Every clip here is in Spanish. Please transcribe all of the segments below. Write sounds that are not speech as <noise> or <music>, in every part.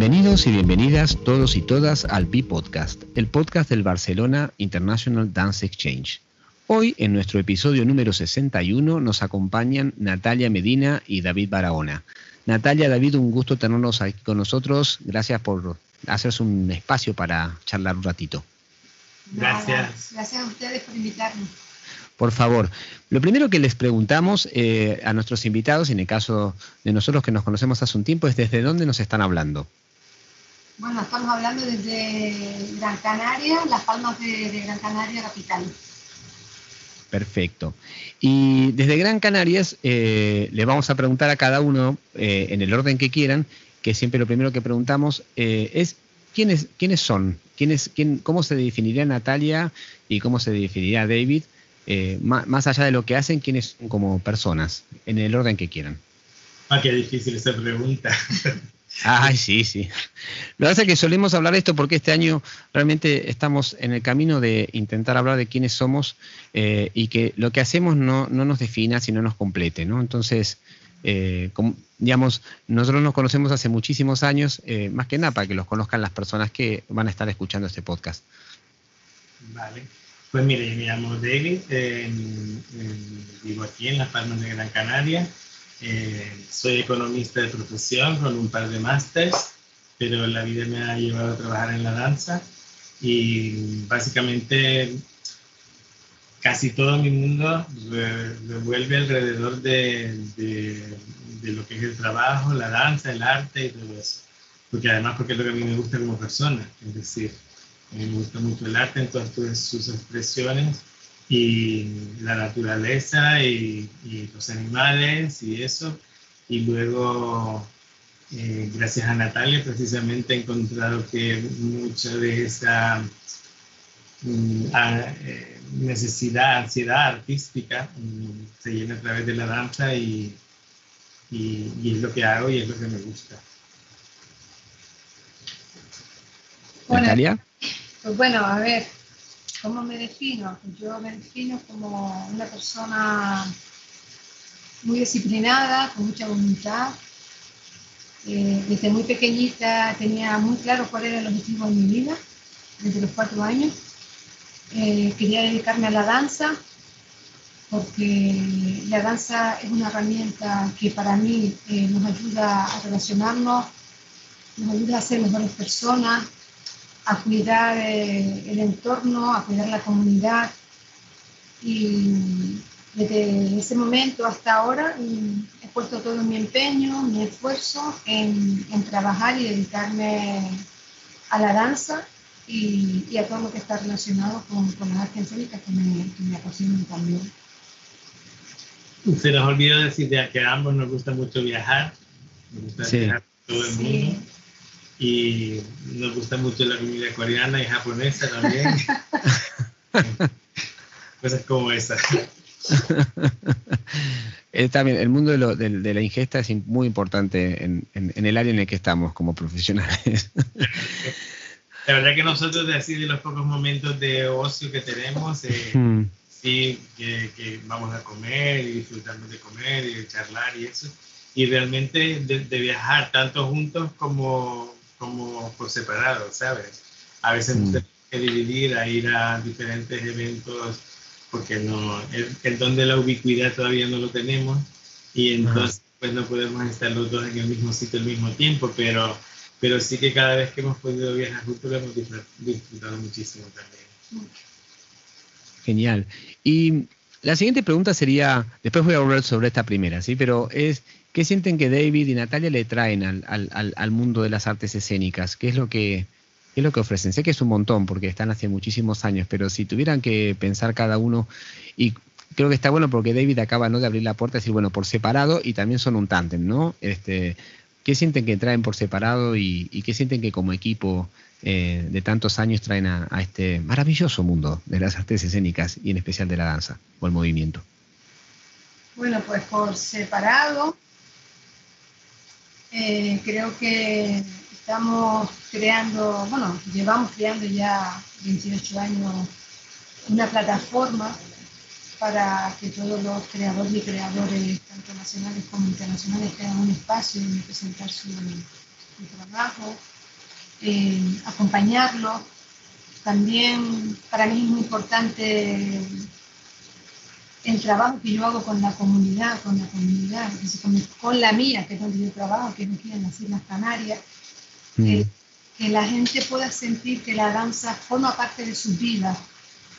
Bienvenidos y bienvenidas todos y todas al B-Podcast, el podcast del Barcelona International Dance Exchange. Hoy, en nuestro episodio número 61, nos acompañan Natalia Medina y David Barahona. Natalia, David, un gusto tenerlos aquí con nosotros. Gracias por hacerse un espacio para charlar un ratito. Gracias. Gracias a ustedes por invitarnos. Por favor, lo primero que les preguntamos eh, a nuestros invitados, en el caso de nosotros que nos conocemos hace un tiempo, es desde dónde nos están hablando. Bueno, estamos hablando desde Gran Canaria, Las Palmas de, Gran Canaria capital. Perfecto. Y desde Gran Canarias eh, le vamos a preguntar a cada uno, eh, en el orden que quieran, que siempre lo primero que preguntamos es quiénes, quiénes son, quiénes, quién, cómo se definiría Natalia y cómo se definiría David eh, más, allá de lo que hacen, quiénes son como personas, en el orden que quieran. Ah, qué difícil esa pregunta. <laughs> Ay, sí, sí. Lo que pasa es que solemos hablar de esto porque este año realmente estamos en el camino de intentar hablar de quiénes somos eh, y que lo que hacemos no, nos defina, sino nos complete, ¿no? Entonces, eh, digamos, nosotros nos conocemos hace muchísimos años, más que nada para que los conozcan las personas que van a estar escuchando este podcast. Vale. Pues mire, me llamo David, vivo aquí en Las Palmas de Gran Canaria. Eh, soy economista de profesión con un par de másters, pero la vida me ha llevado a trabajar en la danza y básicamente casi todo mi mundo revuelve alrededor de, de, de, lo que es el trabajo, la danza, el arte y todo eso. Porque además porque es lo que a mí me gusta como persona, es decir, me gusta mucho el arte en todas sus expresiones y la naturaleza y, los animales y eso. Y luego, eh, gracias a Natalia, precisamente he encontrado que mucha de esa mm, eh, necesidad, ansiedad artística mm, se llena a través de la danza y, y, y, es lo que hago y es lo que me gusta. Natalia. Pues <laughs> bueno, a ver, ¿cómo me defino? Yo me defino como una persona muy disciplinada, con mucha voluntad. Eh, desde muy pequeñita tenía muy claro cuál era el objetivo de mi vida, desde los cuatro años. Eh, quería dedicarme a la danza, porque la danza es una herramienta que para mí eh, nos ayuda a relacionarnos, nos ayuda a ser mejores personas, a cuidar eh, el entorno, a cuidar la comunidad. Y desde ese momento hasta ahora mm, he puesto todo mi empeño, mi esfuerzo en, trabajar y dedicarme a la danza y, a todo lo que está relacionado con, con las artes escénicas que me, que me apasionan también. Se nos olvidó decir que a ambos nos gusta mucho viajar, nos gusta viajar todo el mundo y nos gusta mucho la comida coreana y japonesa también. <laughs> Cosas como esa. Eh, también el mundo de, la ingesta es muy importante en, el área en el que estamos como profesionales. <laughs> La verdad que nosotros de así de los pocos momentos de ocio que tenemos, eh, hmm. sí, que, vamos a comer y disfrutamos de comer y de charlar y eso. Y realmente de viajar tanto juntos como como por separado, ¿sabes? A veces mm. tenemos que dividir a ir a diferentes eventos porque no, el, don de la ubicuidad todavía no lo tenemos y entonces pues no podemos estar los dos en el mismo sitio al mismo tiempo, pero, pero sí que cada vez que hemos podido viajar juntos lo hemos disfrutado muchísimo también. Genial. Y la siguiente pregunta sería, después voy a volver sobre esta primera, ¿sí? Pero es, ¿qué sienten que David y Natalia le traen al, mundo de las artes escénicas? ¿Qué es lo que, es lo que ofrecen? Sé que es un montón porque están hace muchísimos años, pero si tuvieran que pensar cada uno, y creo que está bueno porque David acaba ¿no? de abrir la puerta y decir, bueno, por separado y también son un tándem, ¿no? Este, ¿Qué sienten que traen por separado y, qué sienten que como equipo eh, de tantos años traen a, este maravilloso mundo de las artes escénicas y en especial de la danza o el movimiento? Bueno, pues por separado, eh, creo que estamos creando, bueno, llevamos creando ya 28 años una plataforma para que todos los creadores y creadores, tanto nacionales como internacionales, tengan un espacio donde presentar su, trabajo, eh, acompañarlo. También para mí es muy importante el trabajo que yo hago con la comunidad, con la comunidad, con, la mía, que es donde yo trabajo, que es aquí en las Islas Canarias, mm. que la gente pueda sentir que la danza forma parte de sus vidas,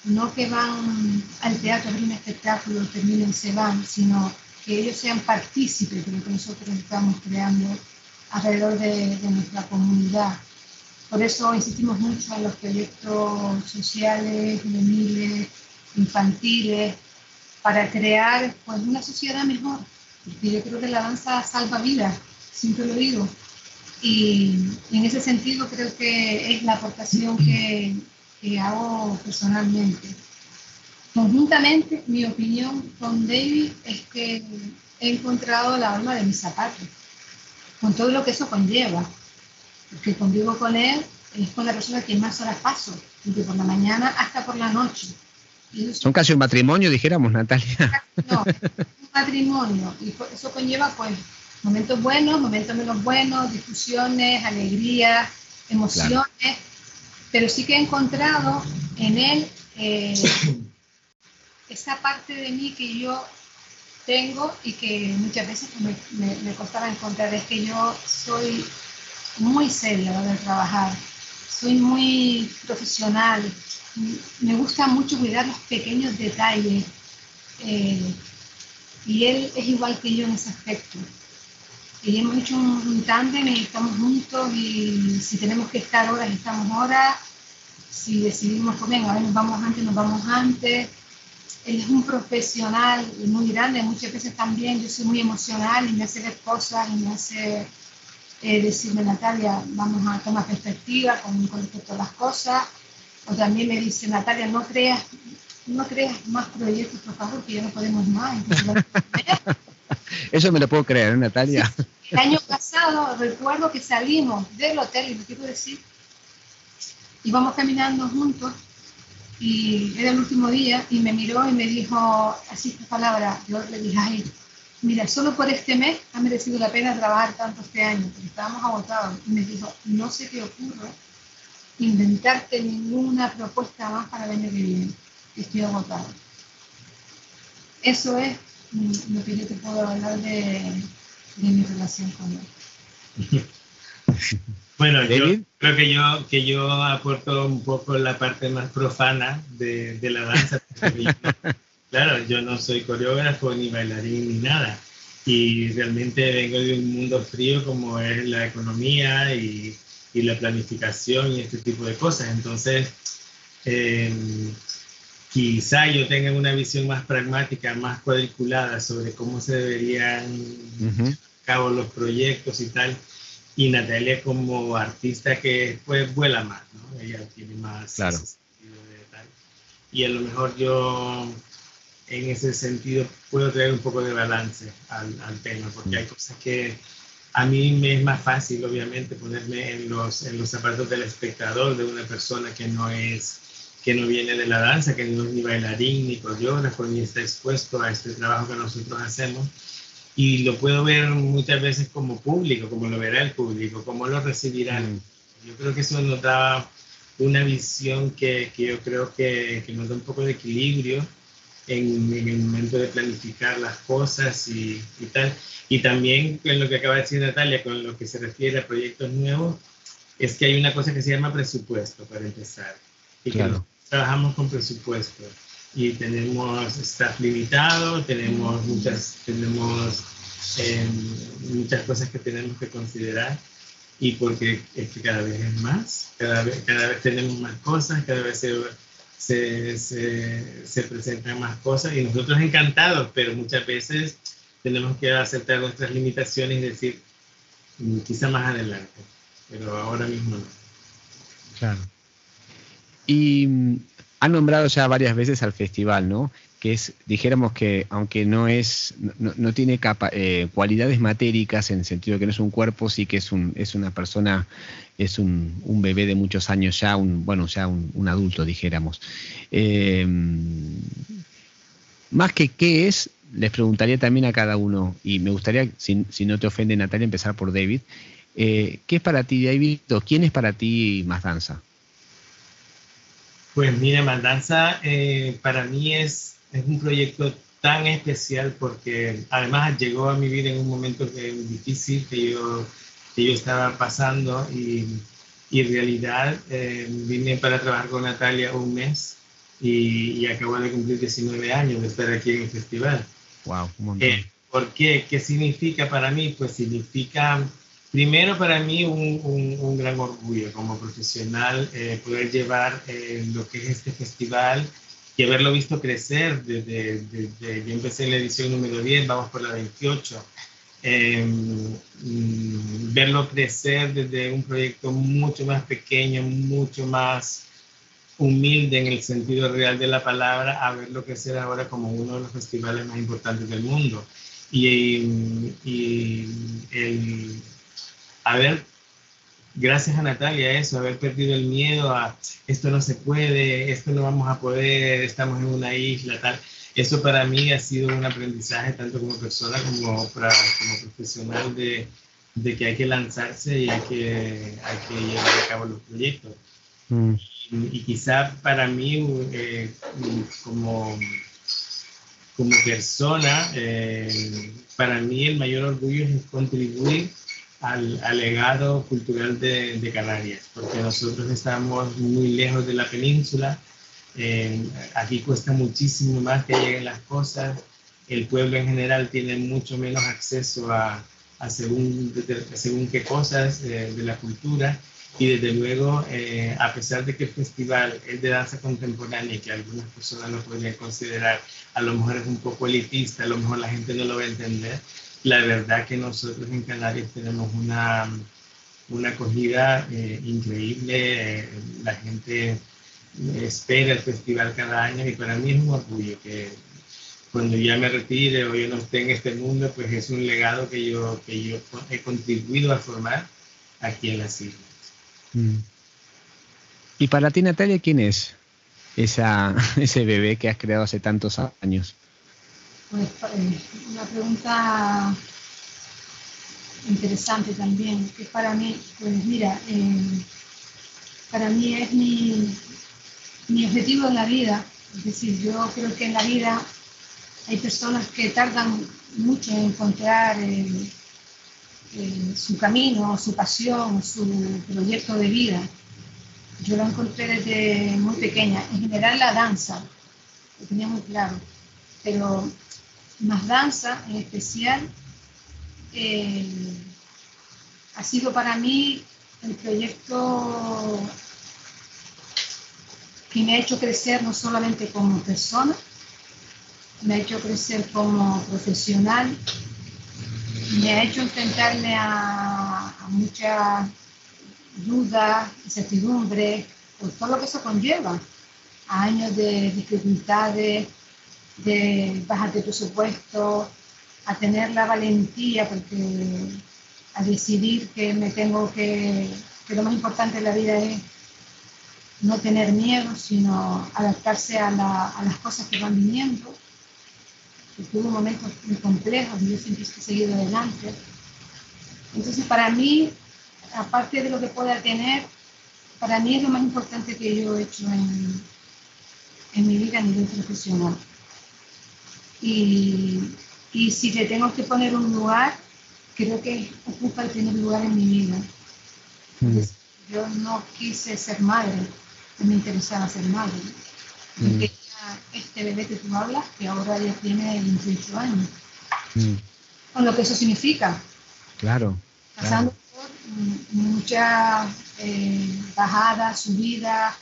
no que van al teatro a ver un espectáculo, terminan y se van, sino que ellos sean partícipes de lo que nosotros estamos creando alrededor de, de nuestra comunidad. Por eso insistimos mucho en los proyectos sociales, juveniles, infantiles, para crear pues, una sociedad mejor. Porque yo creo que la danza salva vidas, siempre lo digo. Y, en ese sentido creo que es la aportación que, que hago personalmente. Conjuntamente, mi opinión con David es que he encontrado la alma de mis zapatos, con todo lo que eso conlleva. Porque convivo con él, es con la persona que más horas paso, desde por la mañana hasta por la noche. Son casi un matrimonio, dijéramos, Natalia. No, un matrimonio. Y eso conlleva, pues, momentos buenos, momentos menos buenos, discusiones, alegrías, emociones. Pero sí que he encontrado en él eh, esa parte de mí que yo tengo y que muchas veces me, me, costaba encontrar. Es que yo soy muy seria a trabajar, soy muy profesional, me gusta mucho cuidar los pequeños detalles. Eh, y él es igual que yo en ese aspecto. Y hemos hecho un, tándem y estamos juntos y si tenemos que estar horas, estamos horas. Si decidimos, pues venga, nos vamos antes, nos vamos antes. Él es un profesional muy grande, muchas veces también yo soy muy emocional y me hace ver cosas y me hace eh, decirme, Natalia, vamos a tomar perspectiva con, con respecto a las cosas o también me dice, Natalia, no creas, no creas más proyectos, por favor, que ya no podemos más. <laughs> Eso me lo puedo creer, Natalia. El año pasado recuerdo que salimos del hotel, y lo quiero decir, íbamos caminando juntos y era el último día y me miró y me dijo así esta palabra, yo le dije, ay, mira, solo por este mes ha merecido la pena trabajar tanto este año, porque estábamos agotados. Y me dijo, no sé qué ocurre, inventarte ninguna propuesta más para el año que viene. Estoy agotado. Eso es lo que yo te puedo hablar de, mi relación con él. <laughs> Bueno, yo creo que yo, que yo aporto un poco la parte más profana de, de la danza. <laughs> claro, yo no soy coreógrafo, ni bailarín, ni nada. Y realmente vengo de un mundo frío como es la economía y y la planificación y este tipo de cosas. Entonces, eh, quizá yo tenga una visión más pragmática, más cuadriculada sobre cómo se deberían uh cabo los proyectos y tal. Y Natalia como artista que pues vuela más, ¿no? Ella tiene más claro. Y a lo mejor yo en ese sentido puedo traer un poco de balance al, al tema, porque hay cosas que a mí me es más fácil, obviamente, ponerme en los, en los zapatos del espectador, de una persona que no es que no viene de la danza, que no es ni bailarín, ni coreógrafo, ni está expuesto a este trabajo que nosotros hacemos. Y lo puedo ver muchas veces como público, como lo verá el público, cómo lo recibirán. Yo creo que eso nos da una visión que, que yo creo que, que, nos da un poco de equilibrio en, en, el momento de planificar las cosas y, y tal. Y también con lo que acaba de decir Natalia, con lo que se refiere a proyectos nuevos, es que hay una cosa que se llama presupuesto para empezar. Y que trabajamos con presupuesto. Y tenemos staff limitado, tenemos muchas, tenemos em, muchas cosas que tenemos que considerar. Y porque es que cada vez es más, cada vez, cada vez tenemos más cosas, cada vez se, se, se, se presentan más cosas. Y nosotros encantados, pero muchas veces tenemos que aceptar nuestras limitaciones y decir, mm, quizá más adelante, pero ahora mismo no. Claro. Y han nombrado ya varias veces al festival, ¿no? Que es, dijéramos que aunque no es, no, tiene eh, cualidades matéricas en el sentido de que no es un cuerpo, sí que es un, es una persona, es un, bebé de muchos años ya, un, bueno, ya un, adulto, dijéramos. Eh, más que qué es, les preguntaría también a cada uno, y me gustaría, si, no te ofende Natalia, empezar por David, ¿qué es para ti, David? ¿O quién es para ti Más Danza? Pues mira, Más Danza para mí es, es un proyecto tan especial porque además llegó a mi vida en un momento difícil que yo, que yo estaba pasando y, y en realidad eh, vine para trabajar con Natalia un mes y, y, acabo de cumplir 19 años de estar aquí en el festival. Wow, un montón. Eh, ¿Por qué? ¿Qué significa para mí? Pues significa, primero para mí, un, un, un gran orgullo como profesional eh, poder llevar eh, lo que es este festival y haberlo visto crecer desde, desde, yo empecé en la edición número 10, vamos por la 28. Eh, mm, verlo crecer desde un proyecto mucho más pequeño, mucho más humilde en el sentido real de la palabra, a verlo crecer ahora como uno de los festivales más importantes del mundo. Y, y el haber gracias a Natalia, eso, haber perdido el miedo a esto no se puede, esto no vamos a poder, estamos en una isla, tal. Eso para mí ha sido un aprendizaje tanto como persona como, para, como profesional de, de, que hay que lanzarse y hay que, hay que llevar a cabo los proyectos. Mm. Y, y, quizá para mí, eh, como, como persona, eh, para mí el mayor orgullo es contribuir al, legado cultural de, de, Canarias, porque nosotros estamos muy lejos de la península, eh, aquí cuesta muchísimo más que lleguen las cosas, el pueblo en general tiene mucho menos acceso a, a según, según qué cosas eh, de la cultura, y desde luego, eh, a pesar de que el festival es de danza contemporánea y que algunas personas lo podrían considerar a lo mejor es un poco elitista, a lo mejor la gente no lo va a entender, la verdad que nosotros en Canarias tenemos una, una acogida eh, increíble, eh, la gente espera el festival cada año y para mí es un orgullo que cuando ya me retire o yo no esté en este mundo, pues es un legado que yo, que yo he contribuido a formar aquí en las islas. Mm. Y para ti, Natalia, ¿quién es esa, <laughs> ese bebé que has creado hace tantos años? Pues eh, una pregunta interesante también, que para mí, pues mira, eh, para mí es mi, mi objetivo en la vida. Es decir, yo creo que en la vida hay personas que tardan mucho en encontrar eh, su camino, su pasión, su proyecto de vida. Yo lo encontré desde muy pequeña. En general la danza, lo tenía muy claro. Pero más danza en especial, eh, ha sido para mí el proyecto que me ha hecho crecer no solamente como persona, me ha hecho crecer como profesional, me ha hecho enfrentarme a, a muchas dudas, incertidumbres, por todo lo que eso conlleva, a años de dificultades, de bajar de presupuesto, a tener la valentía, porque a decidir que me tengo que, que lo más importante en la vida es no tener miedo, sino adaptarse a, la, a las cosas que van viniendo. Que tuve momentos muy complejos y yo siempre he seguido adelante. Entonces, para mí, aparte de lo que pueda tener, para mí es lo más importante que yo he hecho en, en mi vida a nivel profesional. Y, y si le tengo que poner un lugar, creo que ocupa el primer lugar en mi vida. Mm. Yo no quise ser madre, no me interesaba ser madre. Mm. este bebé que tú hablas, que ahora ya tiene 28 años. Mm. Con lo que eso significa. Claro. Pasando por muchas eh, bajadas, subidas,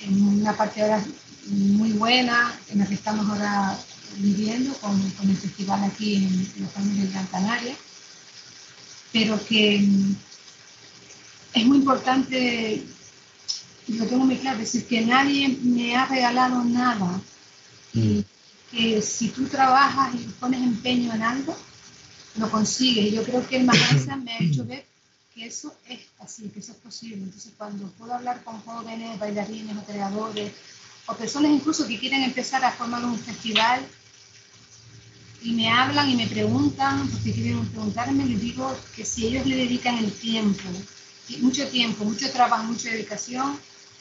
en una parte ahora muy buena, en la que estamos ahora viviendo con, con, el festival aquí en, los Caminos de Gran Canaria, pero que mm, es muy importante, y lo tengo muy claro, es decir, que nadie me ha regalado nada y mm. que si tú trabajas y pones empeño en algo, lo consigues. Y yo creo que el maestro me ha hecho ver que eso es así, que eso es posible. Entonces, cuando puedo hablar con jóvenes, bailarines, creadores, o personas incluso que quieren empezar a formar un festival y me hablan y me preguntan, porque quieren preguntarme, les digo que si ellos le dedican el tiempo, mucho tiempo, mucho trabajo, mucha dedicación,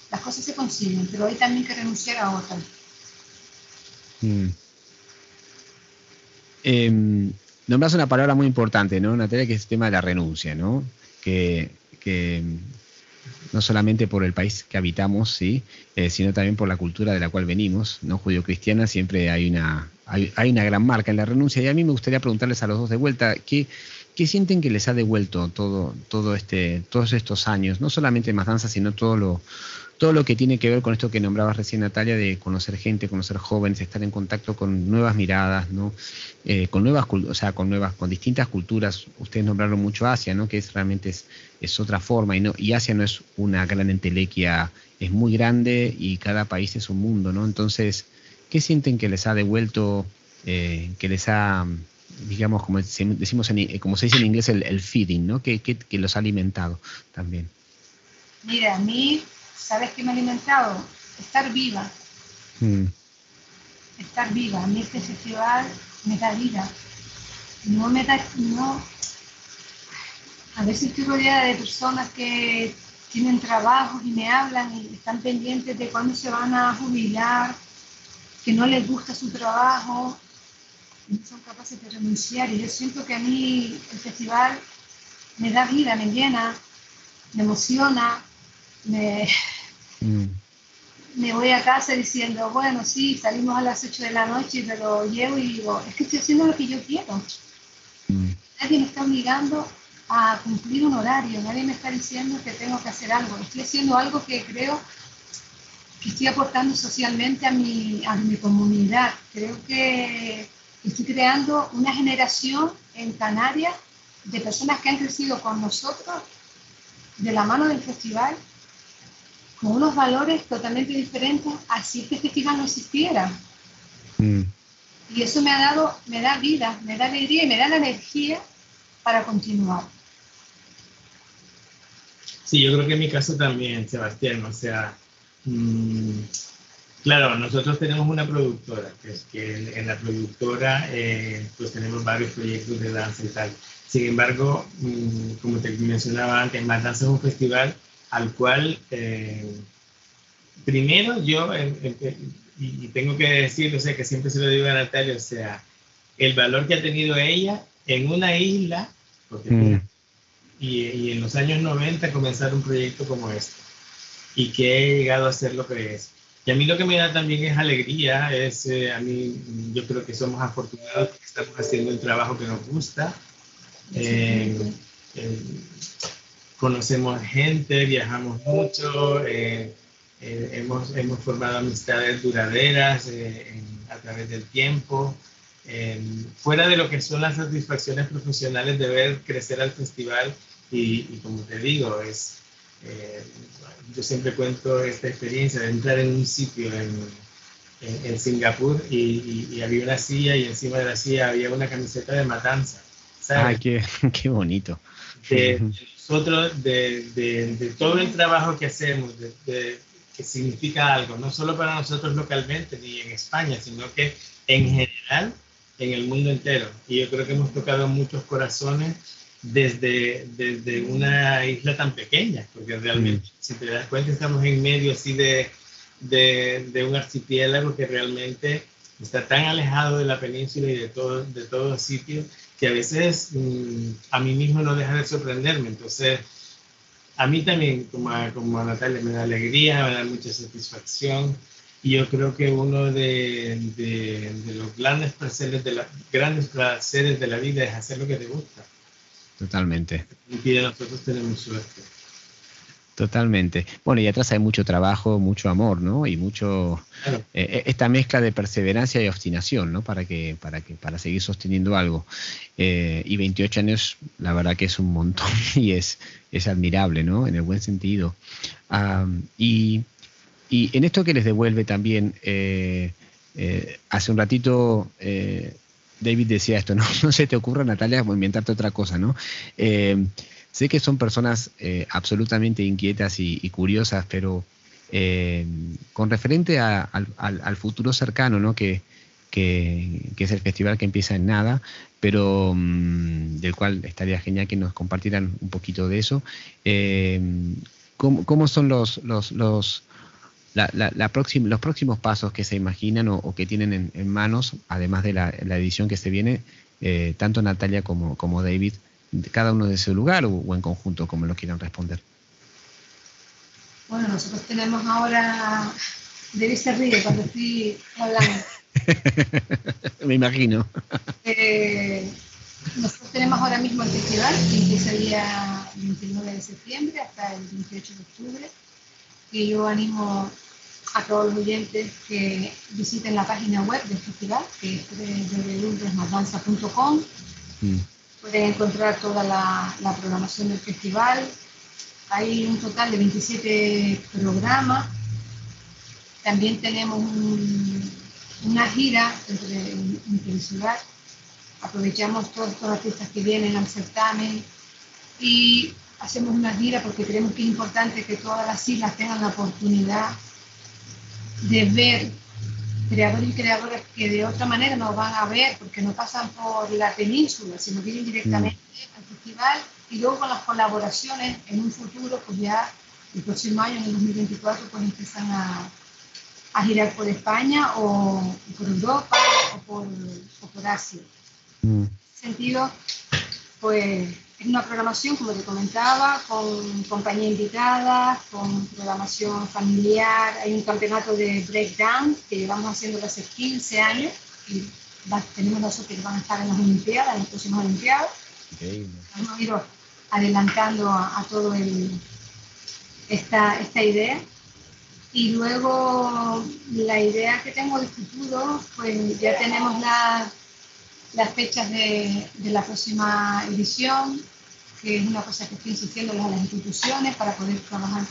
las cosas se consiguen, pero hay también que renunciar a otras. Mm. Em, nombras una palabra muy importante, ¿no, Natalia? Que es el tema de la renuncia, ¿no? Que, no solamente por el país que habitamos, ¿sí? Eh, sino también por la cultura de la cual venimos, ¿no? Judío-cristiana, siempre hay una, hay, una gran marca en la renuncia. Y a mí me gustaría preguntarles a los dos de vuelta, ¿qué, qué sienten que les ha devuelto todo, todo este, todos estos años? No solamente más danza, sino todo lo, todo lo que tiene que ver con esto que nombrabas recién Natalia, de conocer gente, conocer jóvenes, estar en contacto con nuevas miradas, ¿no? Eh, con nuevas, o sea, con nuevas, con distintas culturas. Ustedes nombraron mucho Asia, ¿no? Que es realmente es, es otra forma y no, y Asia no es una gran entelequia, es muy grande y cada país es un mundo, ¿no? Entonces, ¿qué sienten que les ha devuelto, eh, que les ha, digamos, como decimos en, como se dice en inglés, el, feeding, ¿no? Que, que, que los ha alimentado también. Mira, a mí ¿Sabes qué me ha alimentado? Estar viva. Mm. Estar viva. A mí este festival me da vida. No me da, no. A veces estoy rodeada de personas que tienen trabajo y me hablan y están pendientes de cuándo se van a jubilar, que no les gusta su trabajo, no son capaces de renunciar. Y yo siento que a mí el festival me da vida, me llena, me emociona, me, Mm. Me voy a casa diciendo, bueno, sí, salimos a las 8 de la noche, pero llego y digo, es que estoy haciendo lo que yo quiero. Mm. Nadie me está obligando a cumplir un horario, nadie me está diciendo que tengo que hacer algo. Estoy haciendo algo que creo que estoy aportando socialmente a mi, a mi comunidad. Creo que estoy creando una generación en Canarias de personas que han crecido con nosotros de la mano del festival con unos valores totalmente diferentes así que este festival no existiera. Mm. Y eso me ha dado, me da vida, me da alegría y me da la energía para continuar. Sí, yo creo que en mi caso también, Sebastián, o sea, mm, claro, nosotros tenemos una productora, que es que en la productora eh, pues tenemos varios proyectos de danza y tal. Sin embargo, mm, como te mencionaba antes, Más Danza es un festival al cual eh, primero yo, y tengo que decir, o sea, que siempre se lo digo a Natalia, o sea, el valor que ha tenido ella en una isla, mm. y, en los años 90 comenzar un proyecto como este, y que he llegado a ser lo que es. Y a mí lo que me da también es alegría, es, eh, a mí, yo creo que somos afortunados porque estamos haciendo el trabajo que nos gusta. Eh, conocemos gente, viajamos mucho, eh, eh, hemos, hemos, formado amistades duraderas eh, a través del tiempo. fuera de lo que son las satisfacciones profesionales de ver crecer al festival y, como te digo, es, yo siempre cuento esta experiencia de entrar en un sitio en, en, Singapur y, había una silla y encima de la silla había una camiseta de matanza. ¿sabes? qué, <laughs> qué bonito nosotros, de, de, todo el trabajo que hacemos, de, que significa algo, no solo para nosotros localmente ni en España, sino que en general en el mundo entero. Y yo creo que hemos tocado muchos corazones desde, desde una isla tan pequeña, porque realmente, mm. si te das cuenta, estamos en medio así de, de, de, un archipiélago que realmente está tan alejado de la península y de, todo, de todos los sitios que a veces mm, a mí mismo no deja de sorprenderme. Entonces, a mí también, como a, como a Natalia, me da alegría, me da mucha satisfacción. Y yo creo que uno de, de, los grandes placeres, de la, grandes placeres de la vida es hacer lo que te gusta. Totalmente. Y nosotros tenemos suerte. Totalmente. Bueno, y atrás hay mucho trabajo, mucho amor, ¿no? Y mucho eh, eh, esta mezcla de perseverancia y obstinación, ¿no? Para que, para que, para seguir sosteniendo algo. Eh, y 28 años, la verdad que es un montón <laughs> y es, es admirable, ¿no? En el buen sentido. y, y, en esto que les devuelve también, hace un ratito David decía esto, ¿no? <laughs> No se te ocurra, Natalia, inventarte otra cosa, ¿no? Sé que son personas eh, absolutamente inquietas y, curiosas, pero eh, con referente al, futuro cercano, ¿no? Que, es el festival que empieza en nada, pero mm, del cual estaría genial que nos compartieran un poquito de eso. Eh, ¿cómo, son los, los, los, la, los próximos pasos que se imaginan o, que tienen en, manos, además de la, edición que se viene, eh, tanto Natalia como, como David, cada uno de su lugar o, en conjunto, como lo quieran responder? Bueno, nosotros tenemos ahora, David se ríe cuando estoy hablando. <laughs> Me imagino. Eh, nosotros tenemos ahora mismo el festival, que empieza el día 29 de septiembre hasta el 28 de octubre. Y yo animo a todos los oyentes que visiten la página web del festival, que es www.desmadanza.com. Mm. Pueden encontrar toda la, la programación del festival. Hay un total de 27 programas. También tenemos un, una gira entre, ciudad. Aprovechamos todos estos artistas que vienen al certamen y hacemos una gira porque creemos que es importante que todas las islas tengan la oportunidad de ver creadores y creadoras que de otra manera no van a ver porque no pasan por la península, sino vienen directamente mm. al festival y luego con las colaboraciones en un futuro, pues ya el próximo año, en el 2024, pues empiezan a, a girar por España o por Europa o por, por Asia. Mm. En ese sentido, pues es una programación, como te comentaba, con compañía invitada, con programación familiar. Hay un campeonato de breakdance que llevamos haciendo hace 15 años y tenemos la suerte que van a estar en las Olimpiadas, en las próximas Olimpiadas. Vamos a ir adelantando a, a todo el, esta, esta idea. Y luego la idea que tengo de futuro, pues ya tenemos las fechas de, la próxima edición, que es una cosa que estoy insistiendo a las instituciones para poder trabajar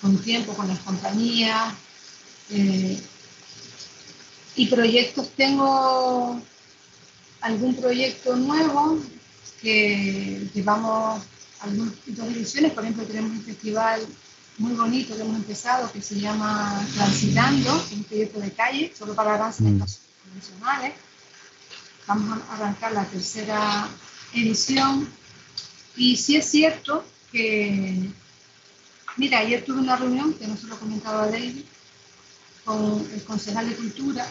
con, tiempo, con las compañías. Eh, y proyectos, tengo algún proyecto nuevo que llevamos algunas dos ediciones, por ejemplo tenemos un festival muy bonito que hemos empezado que se llama Transitando, un proyecto de calle, solo para danzas mm. convencionales. Vamos a arrancar la tercera edición. Y sí es cierto que, mira, ayer tuve una reunión, que no se lo comentaba David, con el concejal de Cultura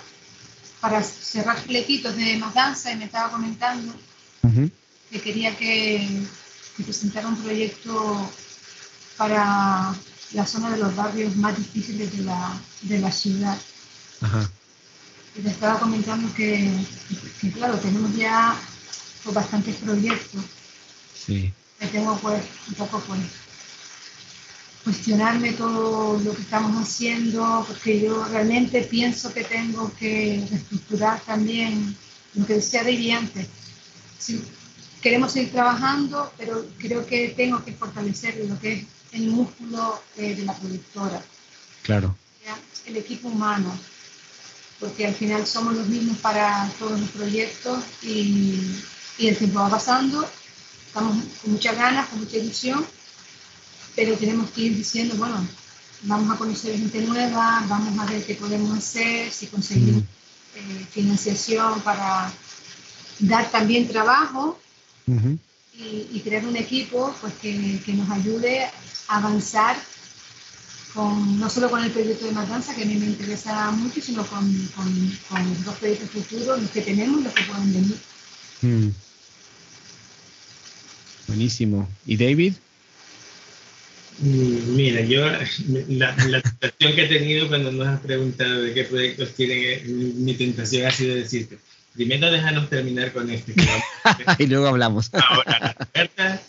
para cerrar pletitos de más danza y me estaba comentando que quería que, que presentara un proyecto para la zona de los barrios más difíciles de la, de la ciudad. Y le estaba comentando que, claro, tenemos ya pues, bastantes proyectos. Sí. Que tengo pues un poco pues cuestionarme todo lo que estamos haciendo, porque yo realmente pienso que tengo que reestructurar también lo que decía de antes. queremos seguir trabajando, pero creo que tengo que fortalecer lo que es el músculo eh, de la productora. Claro. El equipo humano, porque al final somos los mismos para todos los proyectos y, y el tiempo va pasando, estamos con muchas ganas, con mucha ilusión, pero tenemos que ir diciendo, bueno, vamos a conocer gente nueva, vamos a ver qué podemos hacer, si conseguimos mm. eh, financiación para dar también trabajo y, y, crear un equipo pues, que, que, nos ayude avanzar con, no solo con el proyecto de Matanza, que a mí me interesa mucho, sino con, con, con los dos proyectos futuros, los que tenemos y los que pueden venir. Hmm. Buenísimo. ¿Y David? Mm, mira, yo la, la, tentación que he tenido cuando nos has preguntado de qué proyectos tienen, eh, mi, tentación ha sido decirte, primero déjanos terminar con este. <laughs> y luego hablamos. Ahora, la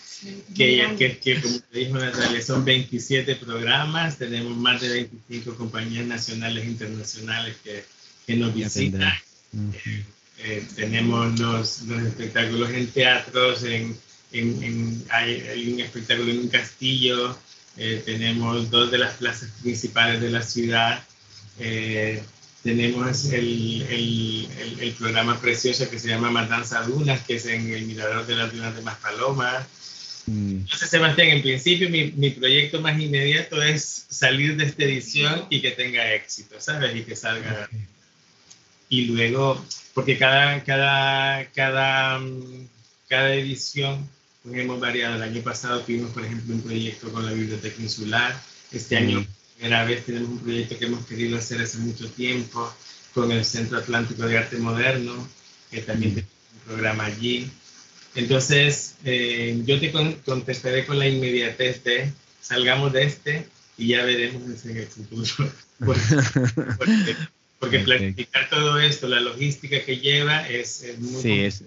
que, que, como te dijo Natalia, son 27 programas, tenemos más de 25 compañías nacionales e internacionales que, que nos visitan. Eh, eh, tenemos los, los, espectáculos en teatros, en, en, hay, un espectáculo en un castillo, eh, tenemos dos de las plazas principales de la ciudad, tenemos el, el, el, programa precioso que se llama Matanza Dunas, que es en el Mirador de las Dunas de Maspalomas. Entonces, Sebastián, en principio mi, mi, proyecto más inmediato es salir de esta edición y que tenga éxito, ¿sabes? Y que salga. y luego, porque cada, cada, cada, cada edición pues hemos variado. El año pasado tuvimos, por ejemplo, un proyecto con la Biblioteca Insular. Este año, primera vez, tenemos un proyecto que hemos querido hacer hace mucho tiempo con el Centro Atlántico de Arte Moderno, que también tenemos un programa allí. Entonces, eh, yo te contestaré con la inmediatez de salgamos de este y ya veremos en el futuro. <laughs> porque, planificar todo esto, la logística que lleva es, muy sí, es,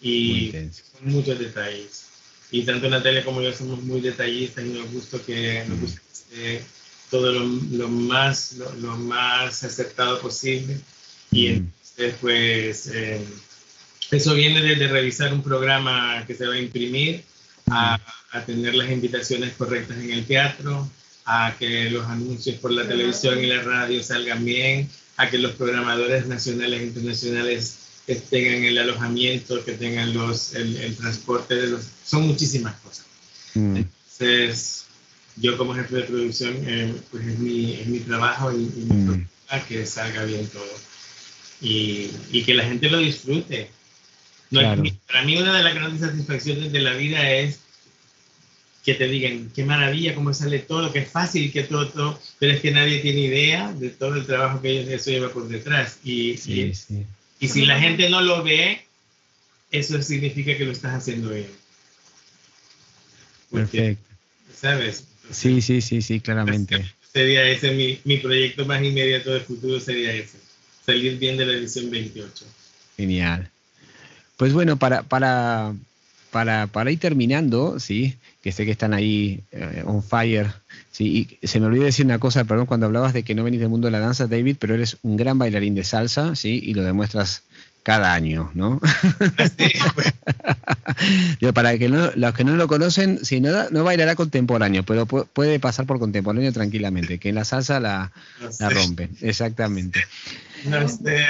y son muchos detalles. Y tanto Natalia como yo somos muy detallistas y nos gusta que nos gusta todo lo, más, lo, más acertado posible. Y entonces, pues, eh, eso viene desde revisar un programa que se va a imprimir, a, a, tener las invitaciones correctas en el teatro, a que los anuncios por la televisión y la radio salgan bien, a que los programadores nacionales e internacionales tengan el alojamiento, que tengan los, el, transporte de los... Son muchísimas cosas. Mm. Entonces, yo como jefe de producción, eh, pues es mi, es mi trabajo y, mi mm. que salga bien todo. Y, y, que la gente lo disfrute. No para mí una de las grandes satisfacciones de la vida es que te digan qué maravilla, cómo sale todo, es fácil, que todo, todo, pero es que nadie tiene idea de todo el trabajo que eso lleva por detrás. Y, sí, sí. Y si la gente no lo ve, eso significa que lo estás haciendo bien. Perfecto. ¿Sabes? sí, sí, sí, sí, claramente. Sería ese mi, mi proyecto más inmediato de futuro, sería ese. Salir bien de la edición 28. Genial. Pues bueno, para, para, para, para ir terminando, ¿sí? que sé que están ahí eh, on fire. Sí, y se me olvidó decir una cosa, perdón, cuando hablabas de que no venís del mundo de la danza, David, pero eres un gran bailarín de salsa, ¿sí? Y lo demuestras cada año, ¿no? <laughs> para que los que no lo conocen, si no, no bailará contemporáneo, pero puede pasar por contemporáneo tranquilamente, que en la salsa la, la rompe, exactamente. No sé,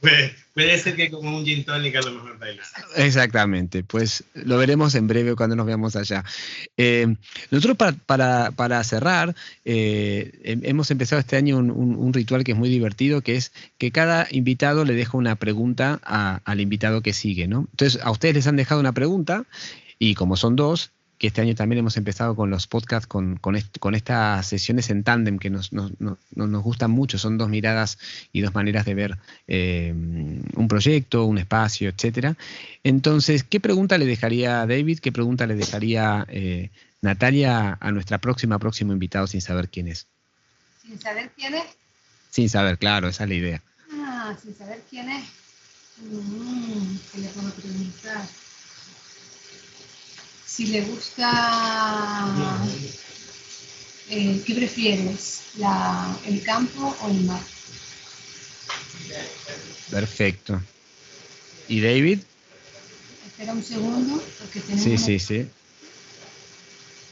<laughs> puede, ser que como un gin tonic a lo mejor bailes. Exactamente, pues lo veremos en breve cuando nos veamos allá. Eh, nosotros para, para, cerrar, eh, hemos empezado este año un, ritual que es muy divertido, que es que cada invitado le deja una pregunta al invitado que sigue, ¿no? Entonces, a ustedes les han dejado una pregunta y como son dos, que este año también hemos empezado con los podcasts, con, con, estas sesiones en tándem que nos, nos, nos, gustan mucho. Son dos miradas y dos maneras de ver eh, un proyecto, un espacio, etcétera. Entonces, ¿qué pregunta le dejaría David? ¿Qué pregunta le dejaría eh, Natalia a nuestra próxima, próximo invitado sin saber quién es? ¿Sin saber quién es? Sin saber, claro, esa es la idea. Ah, sin saber quién es. Mm, ¿Qué le puedo preguntar? Si le gusta, eh, ¿qué prefieres? ¿El campo o el mar? Perfecto. ¿Y David? Espera un segundo, porque tenemos... Sí, sí, sí.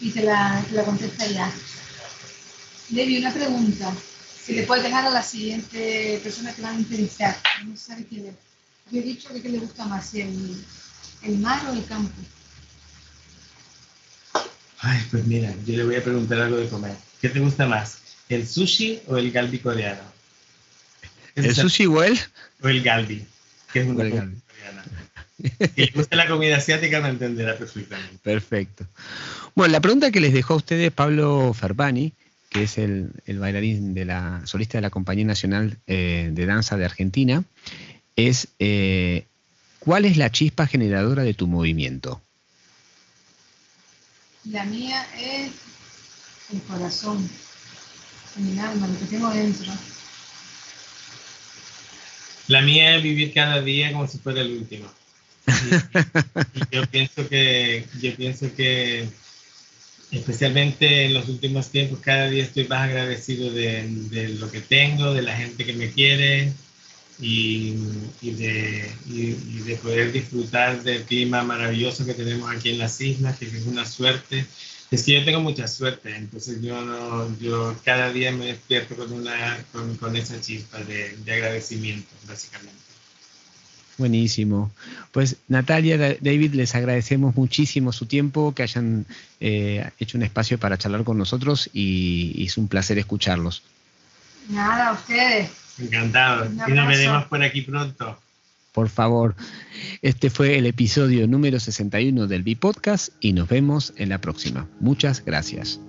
Y te la, te la contesta ya. David, una pregunta. Si le puedes dejar a la siguiente persona que va a entrevistar. No sabe quién es. Yo he dicho que, le gusta más, el, el mar o el campo. Ay, pues mira, yo le voy a preguntar algo de comer. ¿Qué te gusta más? ¿El sushi o el galbi coreano? ¿El sushi o el? O el galbi, que es una comida coreana. Si le gusta la comida asiática, me entenderá perfectamente. Perfecto. Bueno, la pregunta que les dejó a ustedes Pablo Ferbani, que es el, bailarín de la solista de la Compañía Nacional eh, de Danza de Argentina, es eh, ¿cuál es la chispa generadora de tu movimiento? La mía es el corazón, el alma, lo que tengo dentro. La mía es vivir cada día como si fuera el último. <laughs> Y, yo pienso que, yo pienso que especialmente en los últimos tiempos, cada día estoy más agradecido de, de lo que tengo, de la gente que me quiere, y, de, de, poder disfrutar del clima maravilloso que tenemos aquí en las islas, que es una suerte. Es que yo tengo mucha suerte, entonces yo, yo cada día me despierto con, una, con, esa chispa de, agradecimiento, básicamente. Buenísimo. Pues Natalia, David, les agradecemos muchísimo su tiempo, que hayan eh, hecho un espacio para charlar con nosotros y, y es un placer escucharlos. Nada, a ustedes. Encantado. Y nos veremos por aquí pronto. Por favor. Este fue el episodio número 61 del B-Podcast y nos vemos en la próxima. Muchas gracias.